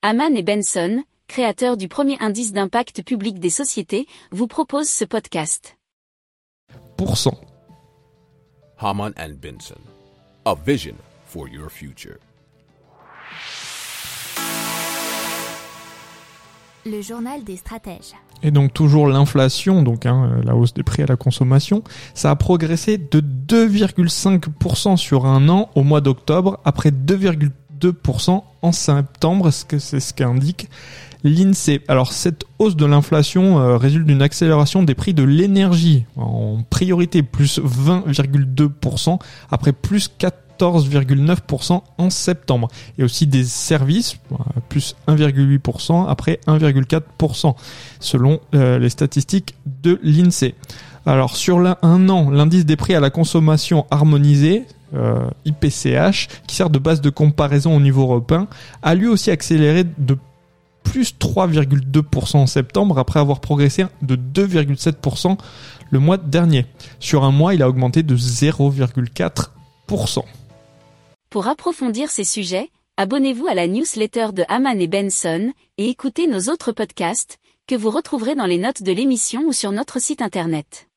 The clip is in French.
Haman et Benson, créateurs du premier indice d'impact public des sociétés, vous proposent ce podcast. Pourcent. Haman and Benson. A vision for your future. Le journal des stratèges. Et donc toujours l'inflation, donc hein, la hausse des prix à la consommation, ça a progressé de 2,5% sur un an au mois d'octobre, après 2,2% en septembre, c'est ce qu'indique l'INSEE. Alors cette hausse de l'inflation euh, résulte d'une accélération des prix de l'énergie, en priorité plus 20,2%, après plus 14,9% en septembre. Et aussi des services, euh, plus 1,8% après 1,4% selon euh, les statistiques de l'INSEE. Alors sur un an, l'indice des prix à la consommation harmonisé, euh, IPCH, qui sert de base de comparaison au niveau européen, a lui aussi accéléré de plus 3,2% en septembre après avoir progressé de 2,7% le mois dernier. Sur un mois, il a augmenté de 0,4%. Pour approfondir ces sujets, abonnez-vous à la newsletter de Haman et Benson et écoutez nos autres podcasts que vous retrouverez dans les notes de l'émission ou sur notre site internet.